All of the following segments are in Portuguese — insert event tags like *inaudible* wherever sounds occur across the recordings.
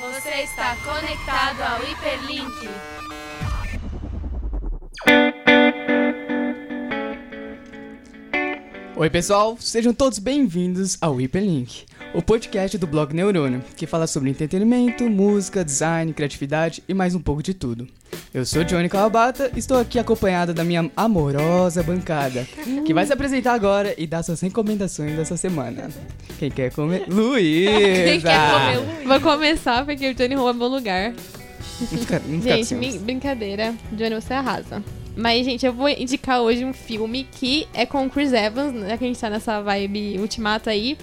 Você está conectado ao Hiperlink. Oi, pessoal, sejam todos bem-vindos ao Hyperlink, o podcast do blog Neurônio, que fala sobre entretenimento, música, design, criatividade e mais um pouco de tudo. Eu sou Johnny Kawabata e estou aqui acompanhado da minha amorosa bancada, que vai se apresentar agora e dar suas recomendações dessa semana. Quem quer comer? *laughs* Luísa! Quem quer comer Luísa? Vou começar porque o Johnny rouba meu lugar. Não fica, não fica Gente, assim, brincadeira. Johnny, você arrasa. Mas, gente, eu vou indicar hoje um filme que é com o Chris Evans, já que a gente tá nessa vibe ultimato aí.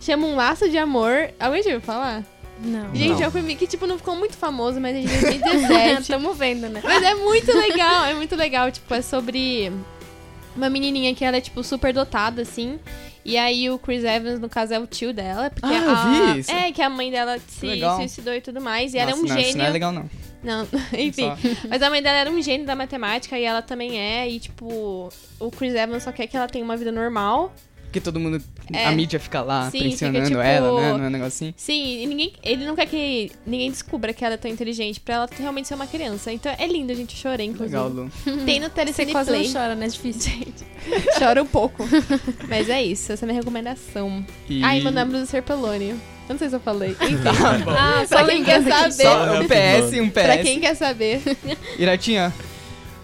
Chama Um Laço de Amor. Alguém já ouviu falar? Não. Gente, Não. é um filme que, tipo, não ficou muito famoso, mas *laughs* é de 2017. *laughs* Tamo vendo, né? Mas é muito legal, é muito legal. Tipo, é sobre uma menininha que ela é, tipo, super dotada, assim. E aí o Chris Evans, no caso, é o tio dela. Porque Ah, eu a... vi isso. É, que a mãe dela se legal. suicidou e tudo mais. E ela é um Nossa, não, gênio. Isso não é legal, não. Não, *laughs* enfim. Só. Mas a mãe dela era um gênio da matemática e ela também é. E, tipo, o Chris Evans só quer que ela tenha uma vida normal. Porque todo mundo, É. a mídia fica lá Sim, fica, pressionando tipo, ela, né? Não é um negócio assim? Sim, e ninguém, ele não quer que ninguém descubra que ela é tão inteligente pra ela realmente ser uma criança. Então é lindo, gente. Eu chorei, inclusive. Legal, Lu. *laughs* Tem no Você Telecine quase não Play. chora, né? É difícil. *laughs* Chora um pouco. Mas é isso, essa é a minha recomendação. E... Ah, e mandamos o Serpelone. Eu não sei se eu falei. *laughs* Enfim. Tá ah, pra quem quer saber. Só um PS, um PS. Pra quem quer saber. Iratinha,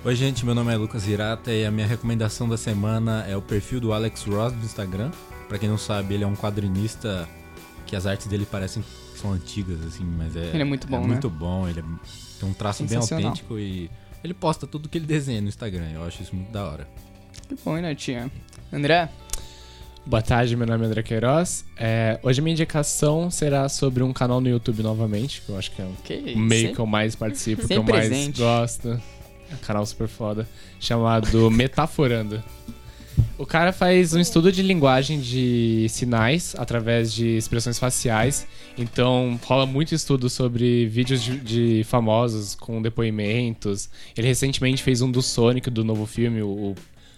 Oi, gente, meu nome é Lucas Hirata e a minha recomendação da semana é o perfil do Alex Ross do Instagram. Pra quem não sabe, ele é um quadrinista que as artes dele parecem que são antigas, assim, mas é. Ele é muito bom, né? muito bom, ele é- tem um traço bem autêntico e ele posta tudo que ele desenha no Instagram. Eu acho isso muito da hora. que bom, Iratinha. André? Boa tarde, meu nome é André Queiroz. É, hoje a minha indicação será sobre um canal no YouTube novamente, que eu acho que é o Que meio que eu mais participo, *laughs* que eu mais presente. gosto. É um canal super foda, chamado Metaforando. O cara faz um estudo de linguagem de sinais através de expressões faciais. Então, rola muito estudo sobre vídeos de, de famosos com depoimentos. Ele recentemente fez um do Sonic, do novo filme, o,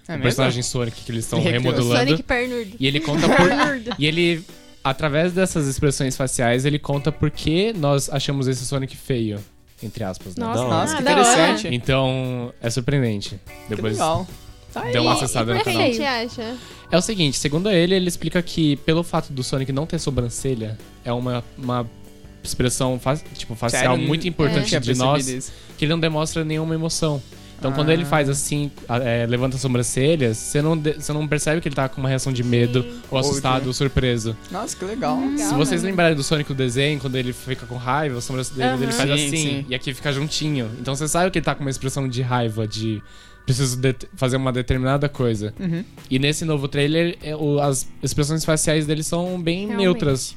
É o personagem Sonic, que eles estão remodulando. *laughs* Sonic Pernudo. E ele conta por. *laughs* e ele, através dessas expressões faciais, ele conta por que nós achamos esse Sonic feio. Entre aspas, né? Nossa, Nossa, que Ah, da hora. interessante. Então, é surpreendente. Que Depois legal. Aí. deu uma acessada no canal. gente acha? É o seguinte, segundo ele, ele explica que pelo fato do Sonic não ter sobrancelha, é uma, uma expressão fa tipo, facial Sério? muito Não importante tinha de nós, que ele não demonstra nenhuma emoção. Então, quando Ah. ele faz assim, a- é, levanta as sobrancelhas, você não, de- você não percebe que ele tá com uma reação de medo, ou assustado, ou surpreso. Nossa, que legal. Se vocês lembrarem do Sonic do desenho, quando ele fica com raiva, a sobrancelha dele Aham. faz Sim, assim, sim. e aqui fica juntinho. Então você sabe que ele tá com uma expressão de raiva, de preciso de- fazer uma determinada coisa. Uhum. E nesse novo trailer, é, o- as expressões faciais dele são bem Realmente. neutras.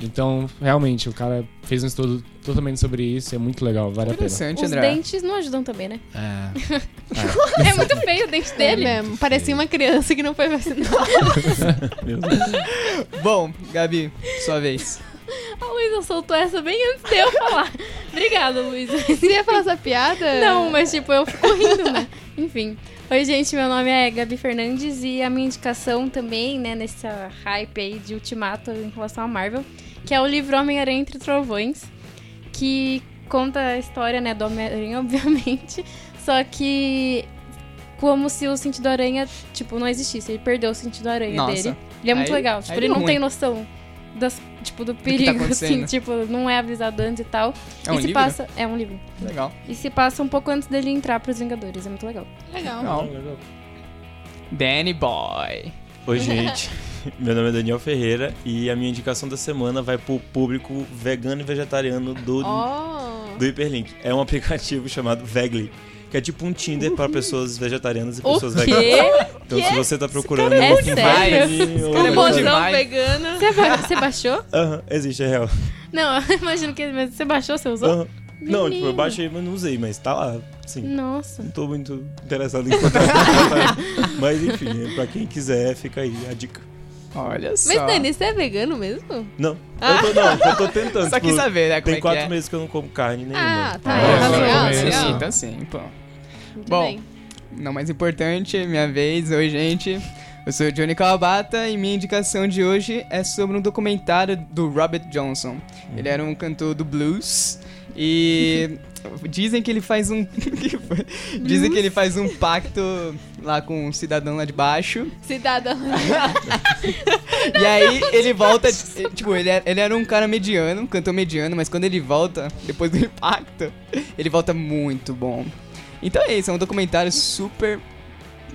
Então, realmente, o cara fez um estudo totalmente sobre isso, é muito legal, vale a pena. Interessante, Os André. dentes não ajudam também, né? É. *laughs* É muito feio o dente Dele dele. mesmo. Parecia uma criança que não foi vacinada. *laughs* Bom, Gabi, sua vez. *laughs* A Luísa soltou essa bem antes de eu falar. Obrigada, Luísa. Você ia falar essa piada? Não, mas tipo, eu fico rindo, né? Enfim. Oi, gente, meu nome é Gabi Fernandes e a minha indicação também, né, nessa hype aí de Ultimato em relação à Marvel, que é o livro Homem-Aranha Entre Trovões, que conta a história, né, do Homem-Aranha, *laughs* obviamente, só que como se o sentido aranha, tipo, não existisse, ele perdeu o sentido aranha Nossa. dele. Ele é muito Aí- legal, tipo, ele não ruim. tem noção das, tipo, do tá perigo, *laughs* assim, acontecendo. tipo, não é avisado antes e tal. É um e se livro? passa, é um livro. Legal. E se passa um pouco antes dele entrar pros Vingadores, é muito legal. Legal. Legal. Danny Boy. Oi, gente. *laughs* Meu nome é Daniel Ferreira e a minha indicação da semana vai pro público vegano e vegetariano do, Oh. do Hyperlink. É um aplicativo *laughs* chamado Vegly, que é tipo um Tinder para pessoas vegetarianas e O pessoas quê? veganas. Então, se você tá procurando é um é bom ou- Mozão demais. vegano. Você, ba- você baixou? Aham, existe, é real. Não, *laughs* eu imagino que mas você baixou, você usou? Aham. Não, tipo, eu baixei, mas não usei, mas tá lá, sim. Nossa. Não tô muito interessado em contar. *laughs* mas enfim, pra quem quiser, fica aí a dica. Olha só. Mas, Dani, você é vegano mesmo? Não, eu tô, não, eu tô tentando. Só quis tipo, saber, né, como Tem é que quatro é. meses que eu não como carne nenhuma. Ah, tá. Ah, Ah, é, legal, legal. Sim, então sim, pô. Muito Bom, bem. não mais importante, minha vez. Oi, gente. Eu sou o Johnny Kawabata e minha indicação de hoje é sobre um documentário do Robert Johnson. Ele era um cantor do blues e *laughs* dizem que ele faz um *laughs* dizem que ele faz um pacto lá com um cidadão lá de baixo Cidadão. e aí ele volta, tipo, ele era, ele era um cara mediano, um cantor mediano, mas quando ele volta, depois do *laughs* impacto, ele volta muito bom. Então é isso, é um documentário super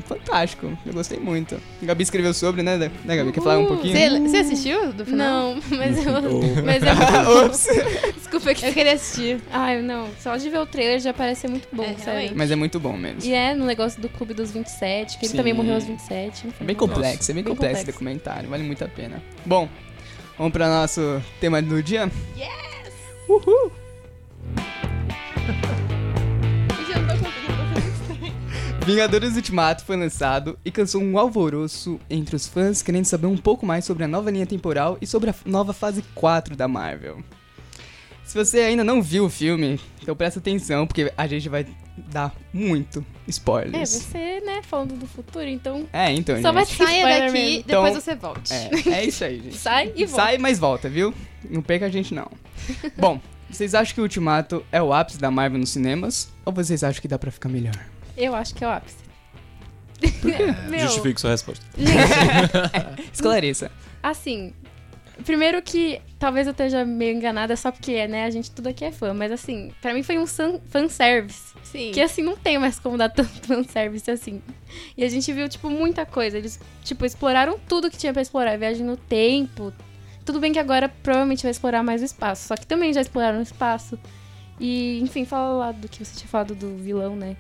fantástico. Eu gostei muito. A Gabi escreveu sobre, né, né Gabi? Quer falar um pouquinho? Você, assistiu do final? Não, *laughs* mas eu. Oh. Mas bom. *laughs* Ops. Desculpa que. Eu queria assistir. Ai, não. Só de ver o trailer já parece ser muito bom, É, sério. Mas é muito bom mesmo. E é no negócio do Clube dos 27, que ele Sim. também morreu aos 27. Enfim. É bem complexo, é bem, bem complexo esse documentário, vale muito a pena. Bom, vamos para nosso tema do dia? Yes! Uhul! *laughs* Vingadores Ultimato foi lançado e causou um alvoroço entre os fãs querendo saber um pouco mais sobre a nova linha temporal e sobre a nova fase 4 da Marvel. Se você ainda não viu o filme, então presta atenção, porque a gente vai dar muito É, spoilers. você, né, falando do futuro, então. É, então, Só vai spoiler daqui, mesmo. Então- depois você volte. É, é isso aí, gente. Sai e volta. Sai, mas volta, viu? Não perca a gente, não. *laughs* Bom, vocês acham que o Ultimato é o ápice da Marvel nos cinemas? Ou vocês acham que dá pra ficar melhor? Eu acho que é o ápice. *laughs* Meu, Justifique sua resposta. *laughs* Esclareça. assim, primeiro que talvez eu esteja meio enganada só porque, né, a gente tudo aqui é fã, mas assim, pra mim foi um fanservice. Sim. Que assim, não tem mais como dar tanto *laughs* fanservice assim. E a gente viu, tipo, muita coisa. Eles, tipo, exploraram tudo que tinha pra explorar. Viagem no tempo. Tudo bem que agora provavelmente vai explorar mais o espaço. Só que também já exploraram o espaço. E, enfim, fala lá do que você tinha falado do vilão, né?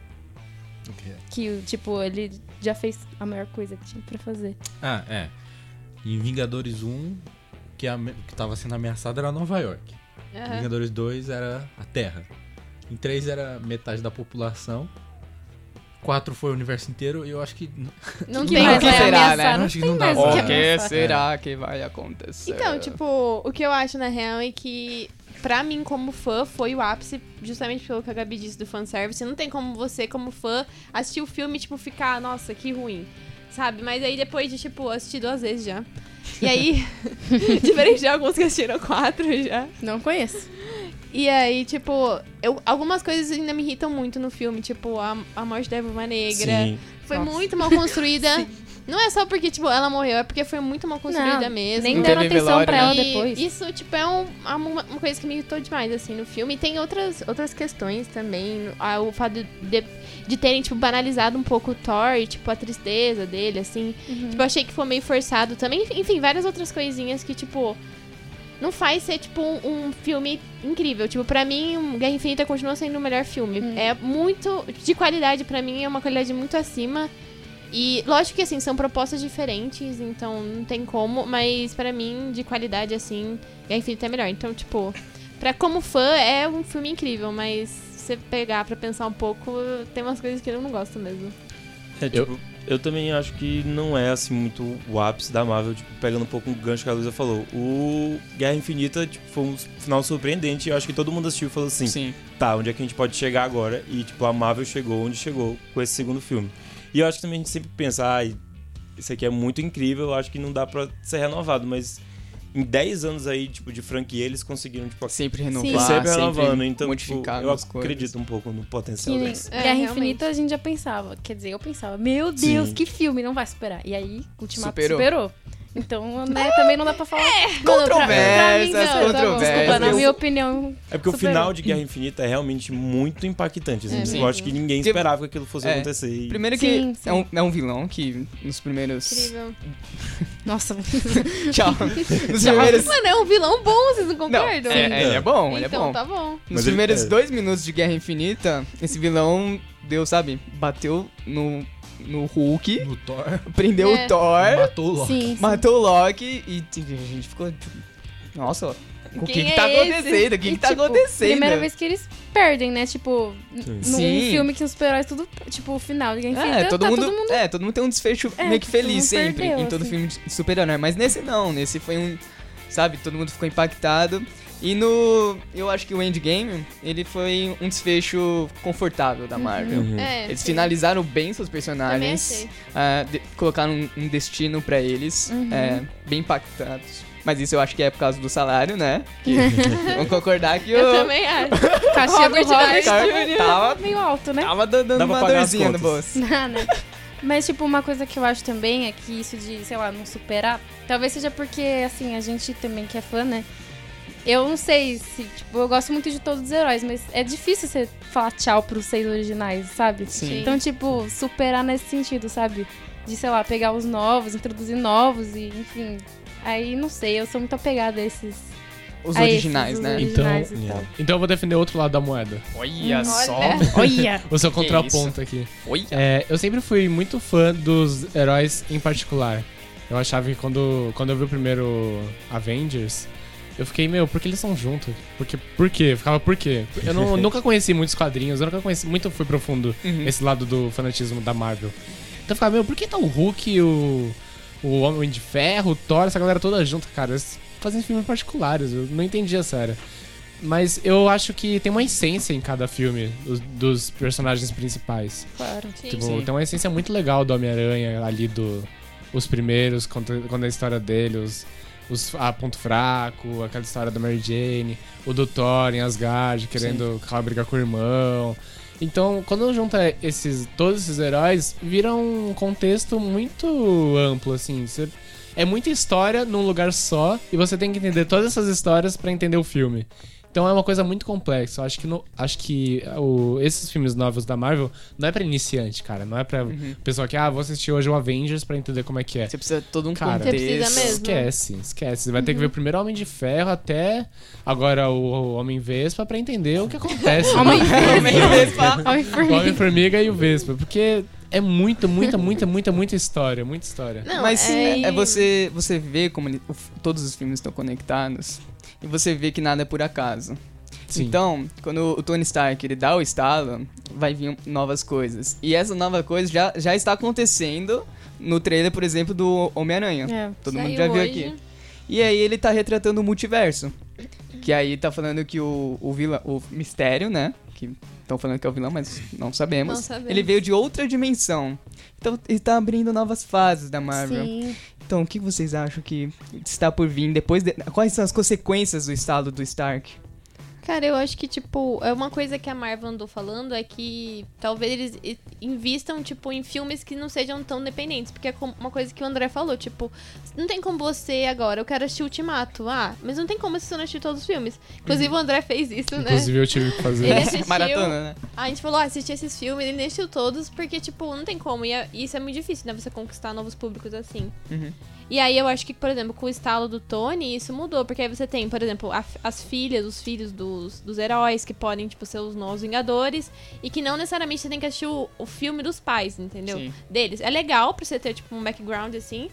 Que, tipo, ele já fez a maior coisa que tinha pra fazer. Ah, é. Em Vingadores 1, que, a, que tava sendo ameaçada era Nova York. Aham. Vingadores 2 era a Terra. Em 3 era metade da população. 4 foi o universo inteiro e eu acho que. Não que tem mais o que vai será, ameaçar? né? Não Acho que não dá o que será que vai acontecer? Então, tipo, o que eu acho na real é que, pra mim, como fã, foi o ápice, justamente pelo que a Gabi disse do fanservice. Não tem como você, como fã, assistir o filme e, tipo, ficar, nossa, que ruim. Sabe? Mas aí depois de, tipo, assistir duas vezes já. E aí, *laughs* diferente de alguns que assistiram quatro já. Não conheço. E aí, tipo, eu, algumas coisas ainda me irritam muito no filme, tipo, a, a morte da Eva Negra. Sim. Foi Nossa. muito mal construída. *laughs* Não é só porque, tipo, ela morreu, é porque foi muito mal construída Não, mesmo. Nem Não deram atenção velório, pra ela E depois. Isso, tipo, é um- uma, uma coisa que me irritou demais, assim, no filme. E tem outras, outras questões também. Ah, o fato de, de terem, tipo, banalizado um pouco o Thor e, tipo, a tristeza dele, assim. Uhum. Tipo, eu achei que foi meio forçado também. Enfim, várias outras coisinhas que, tipo... Não faz ser, tipo, um, um filme incrível. Tipo, pra mim, Guerra Infinita continua sendo o melhor filme. Hum. É muito... De qualidade, pra mim, é uma qualidade muito acima. E, lógico que, assim, são propostas diferentes, então não tem como. Mas, pra mim, de qualidade, assim, Guerra Infinita é melhor. Então, tipo, pra como fã, é um filme incrível. Mas, se você pegar pra pensar um pouco, tem umas coisas que eu não gosto mesmo. É, tipo, eu... também acho que não é assim muito o ápice da Marvel, tipo, pegando um pouco o gancho que a Luísa falou. O Guerra Infinita, tipo, foi um final surpreendente. Eu acho que todo mundo assistiu e falou assim: Sim. tá, onde é que a gente pode chegar agora? E, tipo, a Marvel chegou onde chegou com esse segundo filme. E eu acho que também a gente sempre pensa, ai, isso aqui é muito incrível, eu acho que não dá pra ser renovado, mas em 10 anos aí, tipo, de franquia, eles conseguiram, tipo, Sempre Sim. renovar, sempre sempre, renovando. Então, tipo, modificar eu algumas coisas. acredito um pouco no potencial Que deles. É, Guerra. Infinita a gente já pensava. Quer dizer, eu pensava, meu Deus, Sim. que filme, não vai superar. E aí, Ultimato Superou. superou. Então, né, também não dá pra falar. É, Controvérsias, não, tá controvérsias. Desculpa, na minha opinião. É porque o final de Guerra Infinita é realmente muito impactante. Assim, É eu acho que ninguém esperava que aquilo fosse É. acontecer. E... Primeiro que Sim, sim. É, um, é um vilão que nos primeiros. Incrível. *laughs* Nossa, *laughs* Tchau. *laughs* Nos primeiros. Mano, é um vilão bom, vocês não Não, concordam? é, é, ele é bom, ele é então bom. tá bom. Nos Mas ele- primeiros é. dois minutos de Guerra Infinita, esse vilão deu, sabe, bateu no, no Hulk, No Thor, prendeu É. o Thor, matou o Loki. sim. sim. matou o Loki e t- a gente ficou. tipo, Nossa, o que, que é tá esse? acontecendo? O que, E, que tá tipo, acontecendo? Primeira vez que eles perdem, né? Tipo, Sim. num Sim. filme que os super-heróis tudo, tipo, o final de Infinita, É, todo, tá mundo, todo mundo... é, todo mundo tem um desfecho É, meio que feliz sempre, perdeu, em todo assim. filme de super-herói. Mas nesse não, nesse foi um. Sabe, todo mundo ficou impactado. E no. Eu acho que o Endgame, ele foi um desfecho confortável da Marvel. Uhum. É, Eles sim. finalizaram bem seus personagens, ah, de- colocaram um, um destino pra eles, Uhum. é, bem impactados. Mas isso eu acho que é por causa do salário, né? Que, *laughs* vamos concordar que Eu o também acho. *laughs* Cachê do Robert tava, meio alto, né? tava dando uma dorzinha no bolso. Não, *laughs* né? Mas, tipo, uma coisa que eu acho também é que isso de, sei lá, não superar, talvez seja porque, assim, a gente também que é fã, né? Eu não sei se, tipo, eu gosto muito de todos os heróis, mas é difícil você falar tchau pros seis originais, sabe? Sim. Então, tipo, superar nesse sentido, sabe? De, sei lá, pegar os novos, introduzir novos e, enfim. Aí, não sei, eu sou muito apegada a esses. Os a esses, originais, os né? originais Então, tal. Então eu vou defender outro lado da moeda. Olha só. *laughs* Olha! O seu Que contraponto aqui. Olha. É, eu sempre fui muito fã dos heróis em particular. Eu achava que quando, quando eu vi o primeiro Avengers, eu fiquei, meu, por que eles estão juntos? Porque, por quê? Eu ficava, por quê? Eu não- *laughs* nunca conheci muitos quadrinhos, eu nunca conheci, muito fui profundo Uhum. esse lado do fanatismo da Marvel. Então eu ficava, meu, por que tá o Hulk, o, o Homem de Ferro, o Thor, essa galera toda junta, cara? Eles fazem filmes particulares, eu não entendia, sério. Mas eu acho que tem uma essência em cada filme dos, dos personagens principais. Claro. Sim. Tipo, Sim. tem uma essência muito legal do Homem-Aranha ali do. Os primeiros, quando, quando a história dele, os, os a ponto fraco, aquela história da Mary Jane, o do Thor em Asgard, querendo aquela briga com o irmão. Então, quando junta esses, todos esses heróis, vira um contexto muito amplo, assim. Você- é muita história num lugar só, e você tem que entender todas essas histórias pra entender o filme. Então é uma coisa muito complexa. Eu acho que, no- acho que o- esses filmes novos da Marvel não é pra iniciante, cara. Não é pra Uhum. pessoa que, ah, vou assistir hoje o Avengers pra entender como é que é. Você precisa de todo um Cara, contexto. Você precisa mesmo. Esquece, esquece. Você vai ter que ver primeiro o Homem de Ferro até agora o, o Homem Vespa pra entender o que acontece. Homem-Vespa. o Homem-Formiga e o Vespa. Porque é muito, muita, muita, muita, muita história. Muita história. Não, Mas sim, é, é, é você, você vê como ele- todos os filmes estão conectados e você vê que nada é por acaso. Sim. Então, quando o Tony Stark ele dá o estalo, vai vir novas coisas. E essa nova coisa já, já está acontecendo no trailer, por exemplo, do Homem-Aranha. É. Todo mundo já viu hoje. aqui. E aí ele tá retratando o multiverso. Que aí tá falando que o, o vilão, o mistério, né? Que estão falando que é o vilão, mas não sabemos. Não sabemos. Ele veio de outra dimensão. Então ele tá abrindo novas fases da Marvel. Sim. Então, o que vocês acham que está por vir depois? de- Quais são as consequências do estado do Stark? Cara, eu acho que, tipo, é uma coisa que a Marvel andou falando é que talvez eles invistam, tipo, em filmes que não sejam tão dependentes. Porque é como- uma coisa que o André falou, tipo, não tem como você agora, eu quero assistir Ultimato. Ah, mas não tem como você não assistir todos os filmes. Inclusive, o André fez isso, né? Inclusive eu tive que fazer. Ele assistiu. Maratona, né? A gente falou, ah, assistir esses filmes, ele nem assistiu todos, porque, tipo, não tem como. E é- isso é muito difícil, né? Você conquistar novos públicos assim. Uhum. E aí eu acho que, por exemplo, com o estalo do Tony, isso mudou. Porque aí você tem, por exemplo, a- as filhas, os filhos dos, dos heróis, que podem, tipo, ser os novos Vingadores. E que não necessariamente você tem que assistir o, o filme dos pais, entendeu? Sim. Deles. É legal pra você ter, tipo, um background assim.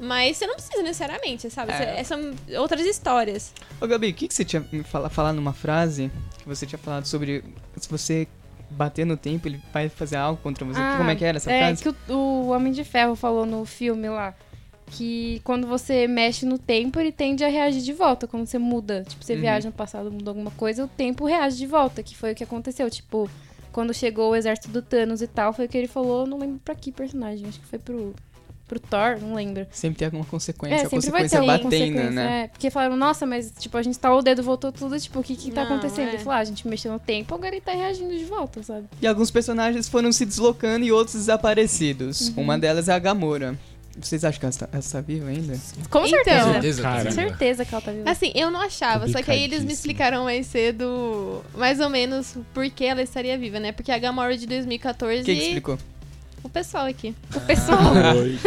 Mas você não precisa necessariamente, sabe? É. São outras histórias. Ô, Gabi, o que, que você tinha me fala, falar numa frase que você tinha falado sobre se você bater no tempo, ele vai fazer algo contra você? Ah, Como é que era essa é frase? que o, o Homem de Ferro falou no filme lá que quando você mexe no tempo, ele tende a reagir de volta. Quando você muda, tipo, você Uhum. viaja no passado, muda alguma coisa, o tempo reage de volta, que foi o que aconteceu. Tipo, quando chegou o exército do Thanos e tal, foi o que ele falou, não lembro pra que personagem, acho que foi pro, pro Thor, não lembro. Sempre tem alguma consequência, É, a sempre vai ter consequência alguma batendo, consequência, né? é. Porque falaram, nossa, mas tipo, a gente instalou o dedo, voltou tudo, tipo, o que que tá Não, acontecendo? é. Ele falou, ah, a gente mexeu no tempo, agora ele tá reagindo de volta, sabe? E alguns personagens foram se deslocando e outros desaparecidos. Uhum. Uma delas é a Gamora. Vocês acham que ela está, ela está viva ainda? Com Então, certeza. certeza, Cara. Com certeza que ela tá viva. Assim, eu não achava, só que aí eles me explicaram mais cedo, mais ou menos, por que ela estaria viva, né? Porque a Gamora de 2014. Quem que explicou? O pessoal aqui. O pessoal. *laughs*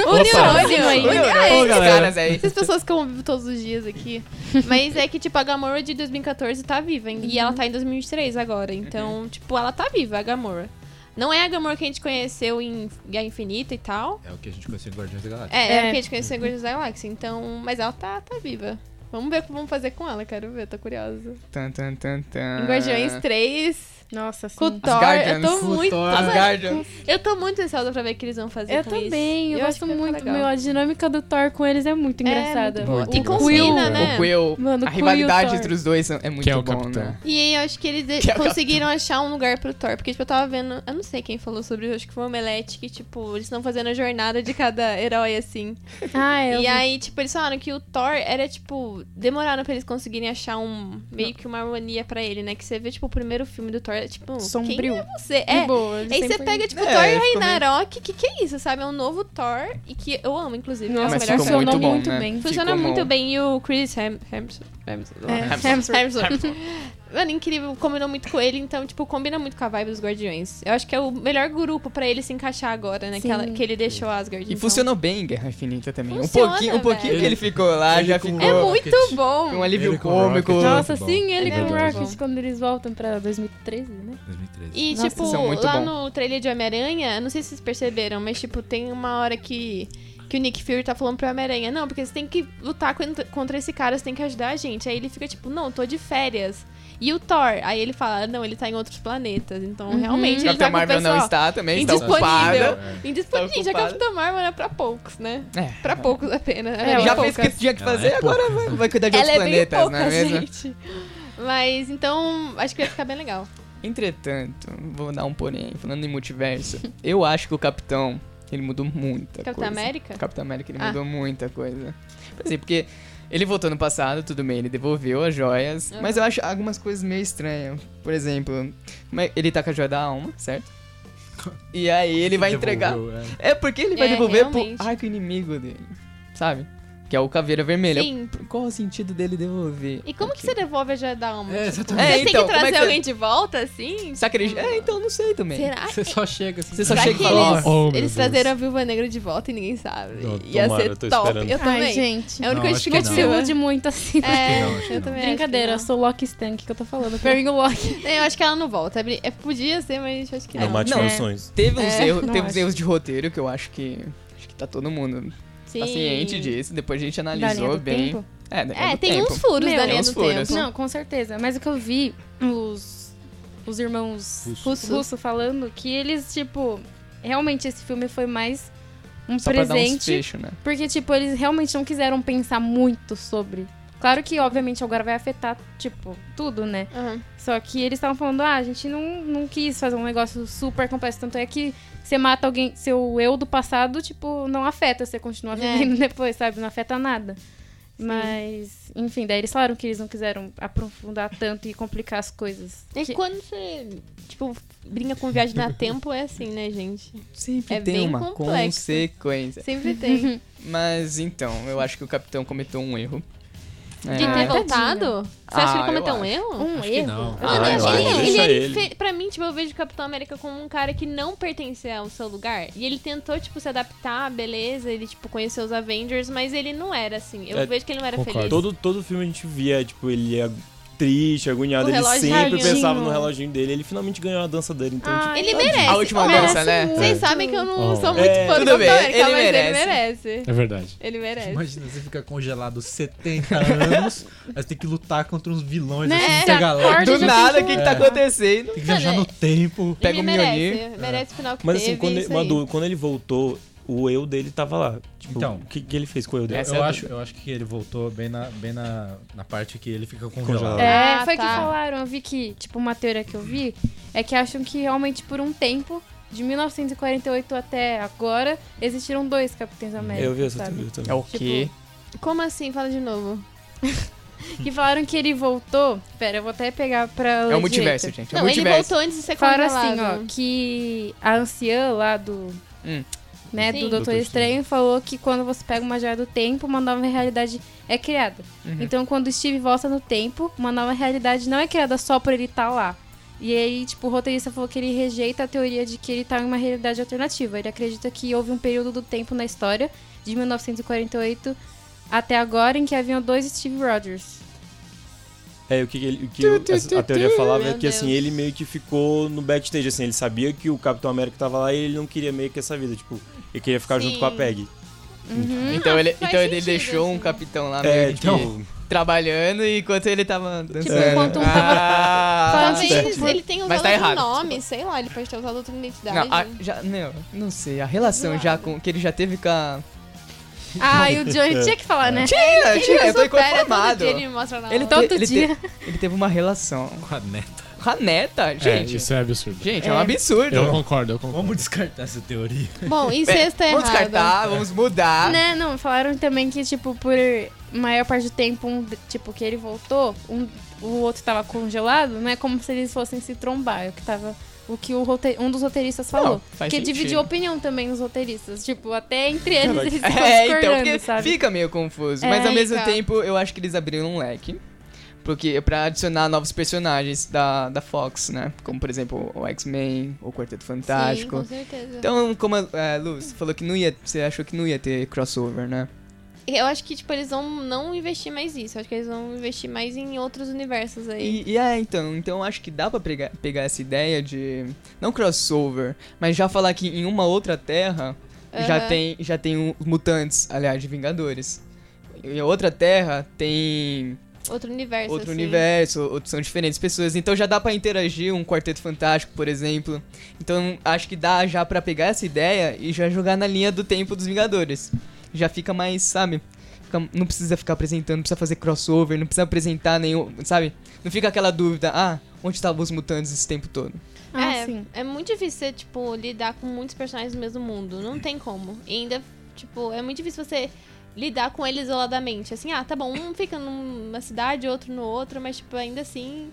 O neurônio aí. Ah. Essas pessoas que eu convivo todos os dias aqui. Mas é que, tipo, a Gamora de 2014 tá viva. E ela tá em 2023 agora. Então, tipo, ela tá viva, a Gamora. Não é a Gamora que a gente conheceu em Guerra Infinita e tal. É o que a gente conheceu em Guardiões da Galáxia. É, é, É. a que a gente conheceu em Guardiões da Galáxia. Então, mas ela tá, tá viva. Vamos ver o que vamos fazer com ela, quero ver, tô curiosa. Tan, tan, tan, tan. Em Guardiões 3, Nossa, sim. com o Thor, eu Guardians. tô Com muito... As Guardians. Eu tô muito ansiosa pra ver o que eles vão fazer Eu com isso. também, eu, gosto muito. Meu, a dinâmica do Thor com eles é muito engraçada. muito E combina, né? O Quill, Mano, a Quill rivalidade entre os dois é muito é o bom, capitão? né? E aí eu acho que eles *laughs* Que é conseguiram achar um lugar pro Thor. Porque, tipo, eu tava vendo. Eu não sei quem falou sobre isso, acho que foi o Omelete, que, tipo, eles estão fazendo a jornada de cada herói, assim. *laughs* Ah, eu e aí, tipo, eles falaram que o Thor era, tipo, demoraram pra eles conseguirem achar um. meio que uma harmonia pra ele, né? Que você vê, tipo, o primeiro filme do Thor, é tipo. Sombrio. Quem é você? É. boa, Aí você pega, tipo, É, Thor ficou Ragnarok, que que é isso, sabe? É um novo Thor e que eu amo, inclusive. Nossa, é o Mas melhor filme. muito funcionou bom, muito né? bem. Funciona Ficou muito bom. bem. E o Chris Hem Hemsworth. É, Hemsworth. Hemsworth. Mano, incrível, combinou muito com ele, então, tipo, combina muito com a vibe dos Guardiões. Eu acho que é o melhor grupo pra ele se encaixar agora, né? Que, ela- que ele deixou Asgard. E então. funcionou bem em Guerra Infinita também. Funciona, um pouquinho, um pouquinho que ele ficou lá, Ele já com- ficou É muito Rocket. bom! um alívio Ele cômico. Rocket. Nossa, sim, ele é com o. Rocket quando eles voltam pra 2013, né? 2013. E, Nossa, tipo, muito lá bom. no trailer de Homem-Aranha, não sei se vocês perceberam, mas, tipo, tem uma hora que, que o Nick Fury tá falando pro Homem-Aranha, não, porque você tem que lutar contra, contra esse cara, você tem que ajudar a gente. Aí ele fica, tipo, não, tô de férias. E o Thor? Aí ele fala, não, ele tá em outros planetas. Então, Uhum. realmente, ele Capitã tá com o Marvel pessoal não está também, está ocupada. Indisponível. Tá Gente, a ocupada. Capitã Marvel é pra poucos, né? É. Pra poucos apenas. É, Ela Já bem fez o que poucas. tinha que Ela fazer, é agora vai, vai cuidar de Ela outros é bem planetas, pouca, não é mesmo? gente. Mas, então, acho que vai ficar bem legal. Entretanto, vou dar um porém, falando em multiverso, *laughs* eu acho que o Capitão, ele mudou muita Capitã coisa. América? O Capitão América, ele Ah. mudou muita coisa. Por exemplo, porque ele voltou no passado, tudo bem, ele devolveu as joias, Uhum. mas eu acho algumas coisas meio estranhas. Por exemplo, ele tá com a joia da alma, certo? *laughs* E aí ele vai entregar. É. É porque ele vai É, devolver realmente. pro arco inimigo dele, sabe? Que é o Caveira Vermelha. Sim. Qual o sentido dele devolver? E como que você devolve a joia da alma? É, Tipo, exatamente. É, Você tem então, que como é trazer que você- alguém de volta, assim? Será que ele... É, então, não sei também. Será Você que... só chega assim. Você só Será chega que e fala, eles, "Oh, eles Deus." trazeram a Viúva Negra de volta e ninguém sabe? Não, Ia tomara, ser eu tô top. esperando. Eu também. Ai, gente. É a única que justificativa. ilude muito assim. É, que não, que eu também Brincadeira, eu sou Loki Stank que eu tô falando. Pra mim, o Loki. *laughs* que. Eu acho que ela não volta. É É, podia ser, mas acho que Não não. mate Não. Teve uns, É, erros, teve uns erros de roteiro que eu acho que. Acho que tá todo mundo Sim. tá ciente disso. Depois a gente analisou bem. tempo. É, É, tem tempo. uns furos Meu, da tem linha uns do furos. tempo. Não, com certeza. Mas o que eu vi, os, os irmãos Russo. Russo. falando, que eles, tipo, realmente esse filme foi mais um Só pra dar uns presente. fechos, né? Porque, tipo, eles realmente não quiseram pensar muito sobre. Claro que, obviamente, agora vai afetar, tipo, tudo, né? Aham. Só que eles estavam falando, ah, a gente não, não quis fazer um negócio super complexo. Tanto é que você mata alguém, seu eu do passado, tipo, não afeta, você continua É. vivendo *laughs* depois, sabe? Não afeta nada. Mas, enfim, daí eles falaram que eles não quiseram aprofundar tanto e complicar as coisas. E Que- quando você, tipo, brinca com viagem no tempo, é assim, né, gente? Sempre É tem bem uma complexo. consequência. Sempre tem. *laughs* Mas então, eu acho que o capitão cometeu um erro. De É, ter Ai, voltado? Você acha que Ah, ele cometeu eu um erro? Um Acho que erro? não. Ah, ele, pra mim, tipo, eu vejo o Capitão América como um cara que não pertence ao seu lugar. E ele tentou, tipo, se adaptar, beleza. Ele, tipo, conheceu os Avengers, mas ele não era, assim. Eu É, vejo que ele não era concordo. feliz. Todo, todo filme a gente via, tipo, ele ia triste, agoniado. O Ele sempre reloginho. pensava no reloginho dele. Ele finalmente ganhou a dança dele. Então, tipo, Ai, Ele tadinho. merece. A última dança, né? Vocês É. sabem que eu não Oh. sou muito É, fã do Capitão América, ele mas merece. ele merece. É verdade. Ele merece. Imagina, você fica congelado 70 anos, *laughs* aí você tem que lutar contra uns vilões Né? assim, intergalácticos. acorda Do nada, o que, que- tá É. acontecendo? Tem que viajar no tempo. Pega ele o merece. Mjolnir. Merece o final que Mas assim, quando ele. Madu, quando ele voltou, o eu dele tava lá. Tipo, Então. o que, que ele fez com o eu dele? É Eu acho, eu acho que ele voltou bem na, bem na, na parte que ele fica congelado. Congelado. É, Ah, foi tá. que falaram. Eu vi que, tipo, uma teoria que eu vi é que acham que realmente por um tempo, de 1948 até agora, existiram dois Capitães América. Eu vi essa sabe? teoria também. É o quê? Como assim? Fala de novo. *laughs* Que falaram que ele voltou. Pera, eu vou até pegar pra. É o multiverso, direito. gente. É o Não, ele multiverso. voltou antes de ser Falaram congelado. assim, ó, que a anciã lá do. Hum. Né, Sim. do Doutor Doutor Estranho falou que quando você pega uma joia do tempo, uma nova realidade é criada. Uhum. Então, quando o Steve volta no tempo, uma nova realidade não é criada só por ele estar lá. E aí, tipo, o roteirista falou que ele rejeita a teoria de que ele tá em uma realidade alternativa. Ele acredita que houve um período do tempo na história, de 1948 até agora, em que haviam dois Steve Rogers. É, o que, ele- o que eu- a, a teoria falava é que assim, Deus. ele meio que ficou no backstage, assim, ele sabia que o Capitão América tava lá e ele não queria meio que essa vida, tipo, ele queria ficar Sim. junto com a Peg. Então, ele, faz então ele sentido, deixou um assim. capitão lá É, meio então, que trabalhando enquanto ele tava dançando. Tipo, enquanto um tava Ah, Talvez Tipo, ele tenha mas usado tá outro errado. nome, sei lá, ele pode ter usado outra identidade. Não, a- já, não, não sei, a relação já com que ele já teve com a. Ah, e o *laughs* Johnny tinha que falar, né? Tinha, tinha, eu tô inconformado. todo dia, ele me mostra na Ele, te- Todo ele, dia. te- ele teve uma relação Com a neta. com a neta, É, gente. isso é absurdo. Gente, é, um É. absurdo. Eu concordo, eu concordo. Vamos descartar essa teoria. Bom, e É, sexta vamos errada. descartar, vamos mudar. Né, não, falaram também que, tipo, por maior parte do tempo, um, tipo, que ele voltou, um, o outro tava congelado, não é como se eles fossem se trombar, é o que tava... O que o rote- um dos roteiristas falou. faz que dividiu opinião também nos roteiristas. Tipo, até entre eles eles *laughs* ficam É, então, porque sabe? fica meio confuso. É, mas ao mesmo tempo, eu acho que eles abriram um leque. Porque pra adicionar novos personagens da, da Fox, né? Como, por exemplo, o X-Men, o Quarteto Sim, Fantástico. com certeza. então, como a é, Lu, você falou que não ia. Você achou que não ia ter crossover, né? Eu acho que, tipo, eles vão não investir mais nisso. Eu acho que eles vão investir mais em outros universos aí. E, e é, então, então eu acho que dá pra pegar, pegar essa ideia de. Não crossover, mas já falar que em uma outra terra já Aham. tem, já tem um- mutantes, aliás, de Vingadores. Em outra terra tem Outro universo, outro assim. universo, ou- são diferentes pessoas. Então já dá pra interagir um Quarteto Fantástico, por exemplo. Então acho que dá já pra pegar essa ideia e já jogar na linha do tempo dos Vingadores. Já fica mais, sabe? Fica- não precisa ficar apresentando, não precisa fazer crossover, não precisa apresentar nenhum, sabe? Não fica aquela dúvida, ah, onde estavam os mutantes esse tempo todo? Ah, é, sim. é muito difícil você, tipo, lidar com muitos personagens do mesmo mundo. Não tem como. E ainda, tipo, é muito difícil você lidar com eles isoladamente. Assim, ah, tá bom, um fica numa cidade, outro no outro, mas, tipo, ainda assim.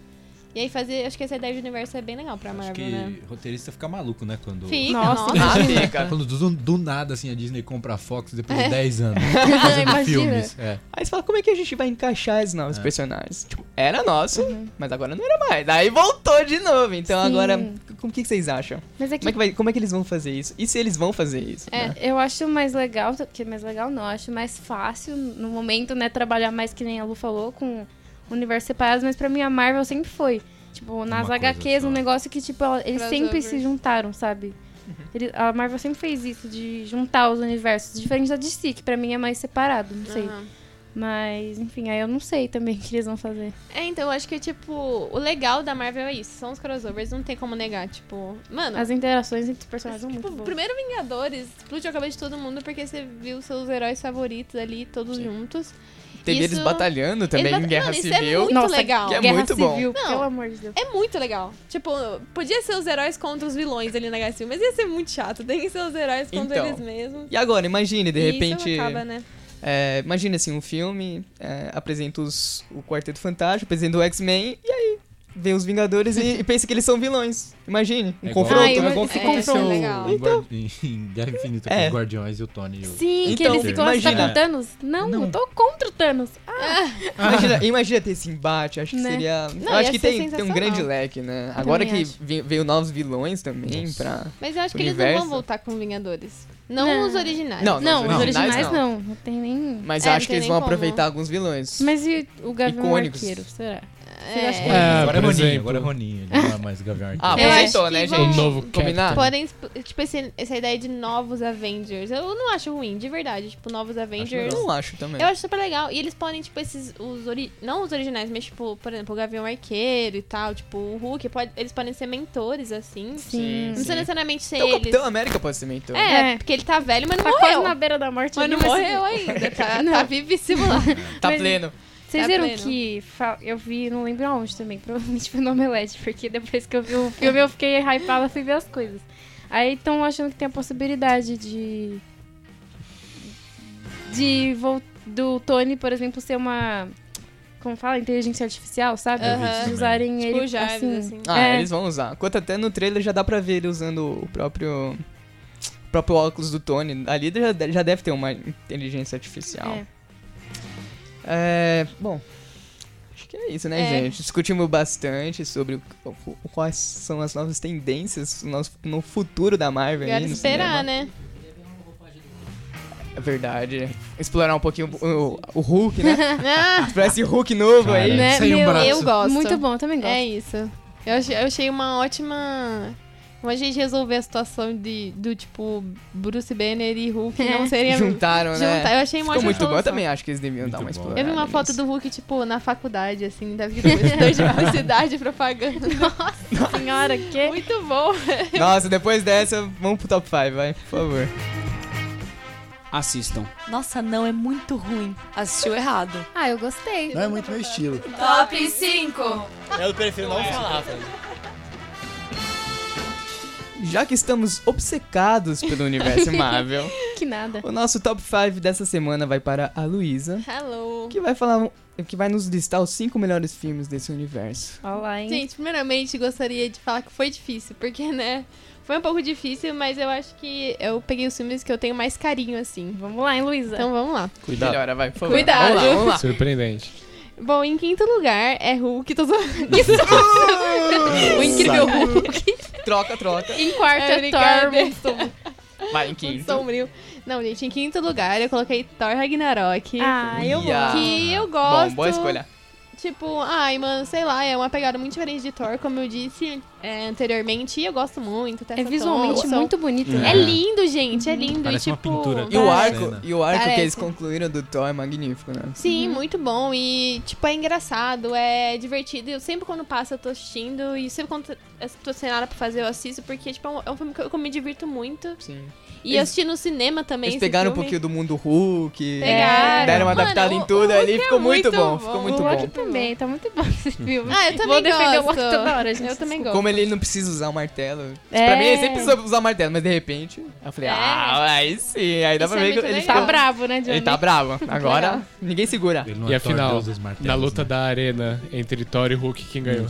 E aí fazer. Acho que essa ideia de universo é bem legal pra Acho Marvel, que né? roteirista fica maluco, né? Quando. Fica, Nossa. nossa. Fica. Quando do, do nada, assim, a Disney compra a Fox depois É. de 10 anos. *laughs* Fazendo filmes. É. Aí você fala, como é que a gente vai encaixar esses novos É. personagens? Tipo, era nosso, mas agora não era mais. Aí voltou de novo. Então Sim. agora, como que vocês acham? Mas é que Como é, que vai- como é que eles vão fazer isso? E se eles vão fazer isso? É. né? Eu acho mais legal, que mais legal não, acho mais fácil no momento, né, trabalhar mais que nem a Lu falou, com universos separados, mas pra mim a Marvel sempre foi. Tipo, nas coisa HQs, um negócio que, tipo, ela- eles Crossover. sempre se juntaram, sabe? Ele- a Marvel sempre fez isso, de juntar os universos, diferente da DC, que pra mim é mais separado, não sei. Aham. Mas, enfim, aí eu não sei também *laughs* o que eles vão fazer. É, então, eu acho que, tipo, o legal da Marvel é isso. São os crossovers, não tem como negar. Tipo, mano. As interações entre os personagens são Tipo, muito boas. primeiro Vingadores explodiu a cabeça de todo mundo porque você viu seus heróis favoritos ali, todos juntos. Teve Isso- eles batalhando também Eles em Guerra Mano, isso é Civil. muito Nossa, legal. que é Guerra muito bom. Civil, Não. pelo amor de Deus. É muito legal. Tipo, podia ser os heróis contra os vilões ali na Guerra Civil, mas ia ser muito chato. Tem que ser os heróis contra Então, eles mesmos. E agora, imagine, de E repente. Isso acaba, né? É, imagina assim, um filme é, apresenta os, o Quarteto Fantástico, apresenta o X-Men, e aí vem os Vingadores e, e pensa que eles são vilões. Imagine, um É igual- confronto. Ah, eu- né? igual que é, aconteceu legal. em Guar- em, Guerra Infinita com É. os Guardiões e o Tony. e o- Sim, que Então, ele ficou assim, tá imagina. com o Thanos? Não, Não. eu tô contra o Thanos. Imagina, imagina ter esse embate, acho que Né? seria. Não, eu acho que tem, tem um grande leque, né? Agora também que acho. ve- veio novos vilões também Nossa. pra. Mas eu acho que eles Universo. não vão voltar com Vingadores. Não, Não. os originais. Não, Não, os os originais originais não. não. Não tem nem. Mas É, eu não acho que eles vão aproveitar alguns vilões. Mas e o Gavião Icônicos. Arqueiro, será? É, acha que- É, agora é Roninho, exemplo. agora é Roninho. Ele não é mais Gavião Ah, Arqueiro. Apresentou, acho né, que gente? vão- O novo Combinar? Podem, tipo, esse- essa ideia de novos Avengers. Eu não acho ruim, de verdade. Tipo, novos Avengers. Eu não acho também. Eu acho super legal. E eles podem, tipo, esses. Os ori... Não os originais, mas, tipo, por exemplo, o Gavião Arqueiro e tal. Tipo, o Hulk. Pode... Eles podem ser mentores, assim. Sim. Não precisa necessariamente ser Então o eles. Capitão América pode ser mentor. É, É. porque ele tá velho, mas não Tá morreu. quase na beira da morte. Mas não morreu ainda. *laughs* Tá, Não. tá vivíssimo lá. Tá Mas- pleno. Vocês Tá viram pleno. que eu vi, não lembro aonde também, *laughs* provavelmente foi no Omelete, porque depois que eu vi o filme eu fiquei hypada, fui ver as coisas. Aí estão achando que tem a possibilidade de. de do Tony, por exemplo, ser uma. Como fala? Inteligência artificial, sabe? Aham. De usarem Tipo ele o Jarvis, assim. assim. Ah, É. eles vão usar. Enquanto até no trailer já dá pra ver ele usando o próprio. o próprio óculos do Tony. Ali já, já deve ter uma inteligência artificial. É. É, bom, acho que é isso, né, É. gente? Discutimos bastante sobre o- o- quais são as novas tendências no, no futuro da Marvel. Agora aí, esperar, cinema. né? É verdade. Explorar um pouquinho o, o- o Hulk, né? *laughs* Ah, esse Hulk novo aí. Cara, Né? Saiu um Meu, braço. eu gosto. Muito bom, eu também gosto. É isso. Eu achei, eu achei uma ótima Como a gente resolver a situação de, do tipo Bruce Banner e Hulk não serem *laughs* Juntaram, né? Eu achei uma Ficou muito bom. Eu também acho que eles deviam dar Muito uma bom. explorada. Eu vi uma foto do Hulk, tipo, na faculdade, assim, da vida estudante *laughs* de publicidade propaganda. *laughs* Senhora, que? Muito bom. Nossa, depois dessa, vamos pro top 5, vai, por favor. Assistam. Nossa, não, é muito ruim. Assistiu errado. Ah, eu gostei. Não é muito meu estilo. Top 5. Eu prefiro não falar, velho. Já que estamos obcecados pelo universo *laughs* Marvel, Que nada. o nosso top 5 dessa semana vai para a Luísa, Hello. que vai falar que vai nos listar os cinco melhores filmes desse universo. Olha lá, hein? Gente, primeiramente gostaria de falar que foi difícil, porque, né, foi um pouco difícil, mas eu acho que eu peguei os filmes que eu tenho mais carinho, assim. Vamos lá, hein, Luísa? Então vamos lá. Cuidado. Melhora, vai, por favor. Cuidado. Vamos lá, vamos lá. Surpreendente. Bom, em quinto lugar é Hulk. Tô *laughs* o incrível Hulk. Troca, troca. em quarto É, é. Thor. Vai, em quinto. sombrio. Não, gente, em quinto lugar eu coloquei Thor Ragnarok. Ah, eu Ia. que eu gosto. Bom, boa escolha. Tipo, ai, mano, sei lá, é uma pegada muito diferente de Thor, como eu disse é, anteriormente, e eu gosto muito. É visualmente Thompson. muito bonito. É né? lindo, gente, é lindo. Parece e, uma tipo, pintura. E o arco, e o arco que eles concluíram do Thor é magnífico, né? Sim, muito bom. E, tipo, é engraçado, é divertido. Eu sempre quando passa eu tô assistindo. E sempre quando eu tô sem nada pra fazer eu assisto, porque, tipo, é um, é um filme que eu, que eu me divirto muito. Sim. E Eles- eu assisti no cinema também. Eles esse pegaram um filme. pouquinho do mundo Hulk, Pegaram. deram uma Mano, adaptada em o- tudo o ali, é ficou muito, muito bom, bom. ficou muito o Loki bom. também, tá muito bom esse filme. Ah, eu também Vou defender gosto. o Loki toda hora, gente. Eu também gosto. Como ele não precisa usar o martelo. É. Pra mim, ele sempre precisa usar o martelo, mas de repente, eu falei, É. ah, aí sim, aí dá Isso pra é ver que muito ele legal. Tá bravo, né, Johnny? Ele tá bravo. *laughs* Agora, ninguém segura. Ele não E é Thor, afinal, martelos, Na luta né? da arena entre Thor e Hulk, quem ganhou?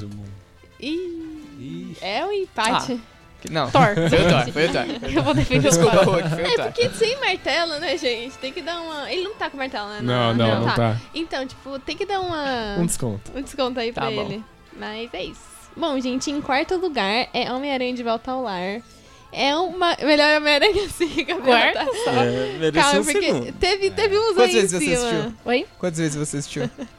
Ih, é um empate. Que- Não, Thor. *laughs* foi o Thor, foi o Thor. *laughs* Eu vou defender o Thor. Hulk, foi o É Thor. porque sem martelo, né, gente? Tem que dar uma. Ele não tá com martelo, né? Não, não, não tá. Então, tipo, tem que dar uma. Um desconto. um desconto aí Tá pra bom. ele. Mas é isso. Bom, gente, em quarto lugar é Homem-Aranha de Volta ao Lar. É uma. Melhor Homem-Aranha assim, Gabriela. Tá só. É, Calma, um porque segundo. teve, teve uns Quantas aí em vezes você assistiu? Oi? Quantas vezes você assistiu? *laughs*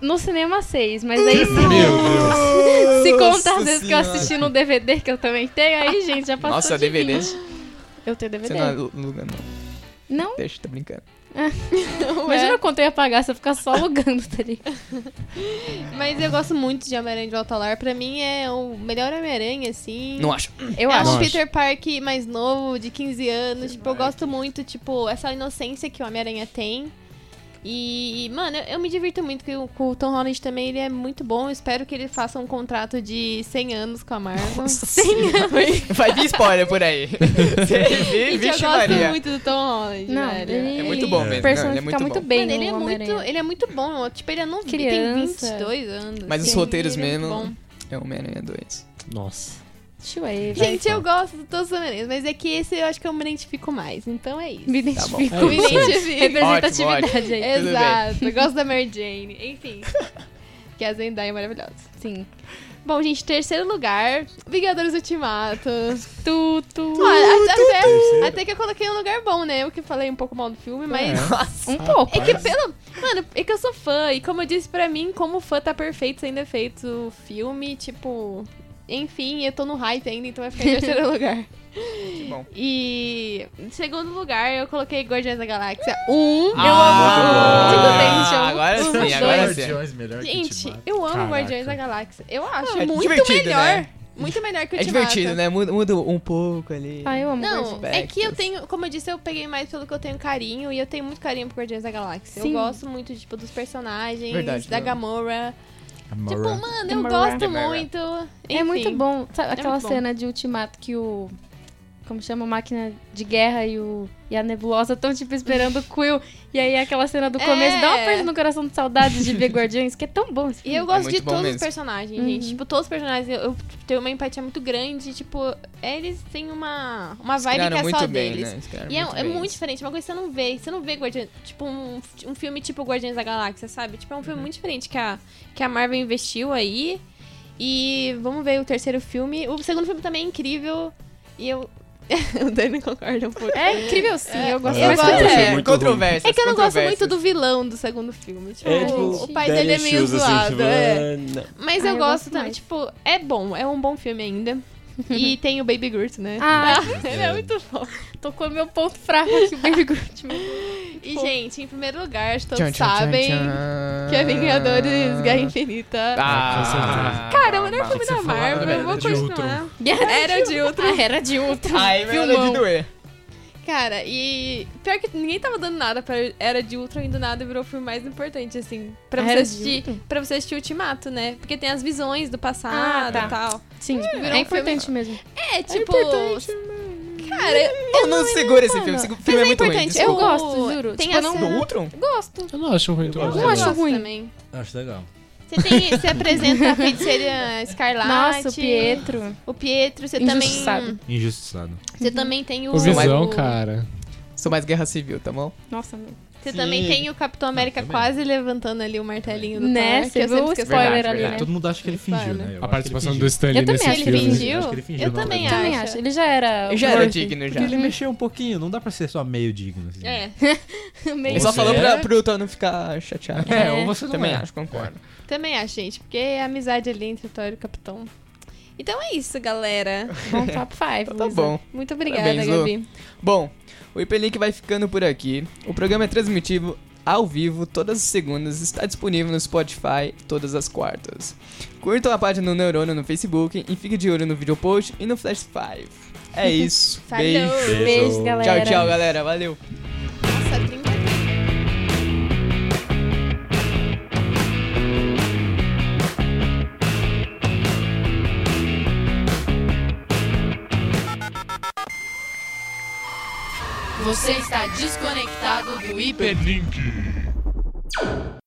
No cinema, seis, mas aí se, Meu Deus. se contar as vezes que eu assisti no DVD que eu também tenho, aí, gente, já passou Nossa, de DVD? 20. Eu tenho DVD. Você não aluga, não. Não, Deixa, tá brincando. *laughs* imagina quanto eu ia pagar se eu ficar só alugando, tá ligado? *laughs* Mas eu gosto muito de Homem-Aranha de Volta ao Lar. Pra mim é o melhor Homem-Aranha, assim. Não acho. Eu é acho. um Acho. Peter Parker mais novo, de 15 anos. Tipo, eu gosto muito, tipo, essa inocência que o Homem-Aranha tem. E, mano, eu, eu me divirto muito com, o- com o Tom Holland também. Ele é muito bom. Eu espero que ele faça um contrato de 100 anos com a Marvel. 100 anos. *laughs* Vai vir spoiler por aí. Vir, *laughs* Gente, eu gosto muito do Tom Holland, Não, velho. ele É muito bom mesmo, não, ele é muito muito bom. bem Mano, ele é no muito, ele é muito bom. Tipo, ele é novo, ele tem Criança. 22 anos. Mas os Sim, roteiros é mesmo- bom. É Homem-Aranha 2. Nossa. Deixa eu aí, vai. Gente, eu gosto de todos os Homem-Aranhas, mas é que esse eu acho que eu me identifico mais. Então é isso. Me Tá identifico. Me identifico. *laughs* Representatividade aí. Exato. Eu gosto da Mary Jane. Enfim. *laughs* que a Zendaya é maravilhosa. Sim. Bom, gente, terceiro lugar, Vingadores Ultimato. Tu, tu. Olha, até, até que eu coloquei um lugar bom, né? Eu que falei um pouco mal do filme, mas... Um pouco. É que pelo... Mano, é que eu sou fã. E como eu disse pra mim, como fã tá perfeito sem defeitos o filme, tipo... Enfim, eu tô no hype ainda, então vai ficar em terceiro *laughs* lugar. bom. E em segundo lugar, eu coloquei Guardiões da Galáxia 1. Ah, Tudo bem, ah, chama- agora os sim, dois. agora sim. Guardiões melhor que Gente, eu amo Caraca. Guardiões da Galáxia. Eu acho É muito divertido, melhor. né? Muito melhor que o É divertido, né? Muda, muda um pouco ali. Ah, eu amo Não, é que eu tenho, como eu disse, eu peguei mais pelo que eu tenho carinho e eu tenho muito carinho por Guardiões da Galáxia. Sim. Eu gosto muito, tipo, dos personagens, Verdade, da né? Gamora. Gamora. Tipo, mano, eu gosto muito. É Enfim. muito bom. Sabe aquela muito bom. cena de Ultimato que o. Como chama? Máquina de guerra e, o, e a nebulosa estão, tipo, esperando o Quill. E aí aquela cena do começo É. dá uma perda no coração de saudades de ver *laughs* Guardiões, que é tão bom esse E filme. eu gosto muito de todos mesmo. os personagens, Uhum. gente. Tipo, todos os personagens, eu, eu tenho uma empatia muito grande. Tipo, eles têm uma, uma vibe que é muito só bem, deles. né? E é, muito é muito diferente, uma coisa que você não vê. Você não vê Guardiões, tipo, um, um filme tipo Guardiões da Galáxia, sabe? Tipo, é um filme Uhum. muito diferente que a, que a Marvel investiu aí. E vamos ver o terceiro filme. O segundo filme também é incrível. E eu. *laughs* o Dani concorda um pouco. É incrível sim, eu gosto eu gosto- é. muito Controvérsias, É que eu não gosto muito do vilão do segundo filme. Tipo, É, o- tipo, o pai dele é meio Issues, zoado. assim, tipo, é. ah. Mas Ah, eu eu gosto gosto também, mais. tipo, é bom, é um bom filme ainda. *laughs* E tem o Baby Groot, né? Ah, *laughs* ele é muito bom. tocou meu ponto fraco aqui, o Baby Groot. E, gente, em primeiro lugar, acho que Tchan, todos tchan, tchan, sabem tchan. que é Vingadores Guerra Infinita. Ah, Cara, o melhor filme da Marvel, eu Era vou de continuar. Era Era de Ultron. Ah, era de Ultron. Ai, meu Filmão. de doer. Cara, e pior que ninguém tava dando nada pra Era de Ultron e do nada virou o filme mais importante, assim. Pra você Era assistir. Pra você assistir Ultimato, né? Porque tem as visões do passado Ah, tá. e tal. Sim, virou é um importante mesmo. É, tipo. importante, cara, Eu não segura esse filme. Esse filme é é muito ruim. importante. desculpa. Eu gosto, juro. Tem Tipo, a não- Do Ultron? Gosto. Eu não acho ruim. Eu gosto. Eu acho ruim. também. Acho legal. Você, tem, você apresenta a feiticeira Escarlate. Nossa, o Pietro. O Pietro, você também. Injustiçado. Injustiçado. Você também tem o. O Visão, o- cara. Sou mais guerra civil, tá bom? Nossa, meu. Você Sim. também tem o Capitão América também. quase levantando ali o martelinho do Né, Thor. você que eu viu sempre spoiler Verdade, ali, verdade. né? Todo mundo acha que ele fingiu, né? Eu A participação do. Stanley Eu também nesse acho que filme. ele fingiu. Acho que ele fingiu. Eu também né? Também acho. Ele já era. Eu já era digno já. Porque ele mexeu um pouquinho, não dá pra ser só meio digno. Assim. É, *laughs* Meio- Ele só falou é? pra, pro Ultron não ficar chateado. É, É. ou você não Também é. acho, concordo. também acho, gente. Porque é a amizade ali entre o Thor e o Capitão. Então é isso, galera. Bom *laughs* top 5. Tá bom. Muito obrigada, Parabéns, Lu. Gabi. Bom, o Hiperlink vai ficando por aqui. O programa é transmitido ao vivo todas as segundas, está disponível no Spotify todas as quartas. Curtam a página do Neurônio no Facebook e fique de olho no vídeo post e no Flash 5. É *laughs* isso. Beijo. Beijo, galera. Tchau, tchau, galera. Valeu. Você está desconectado do hiper. Hiperlink.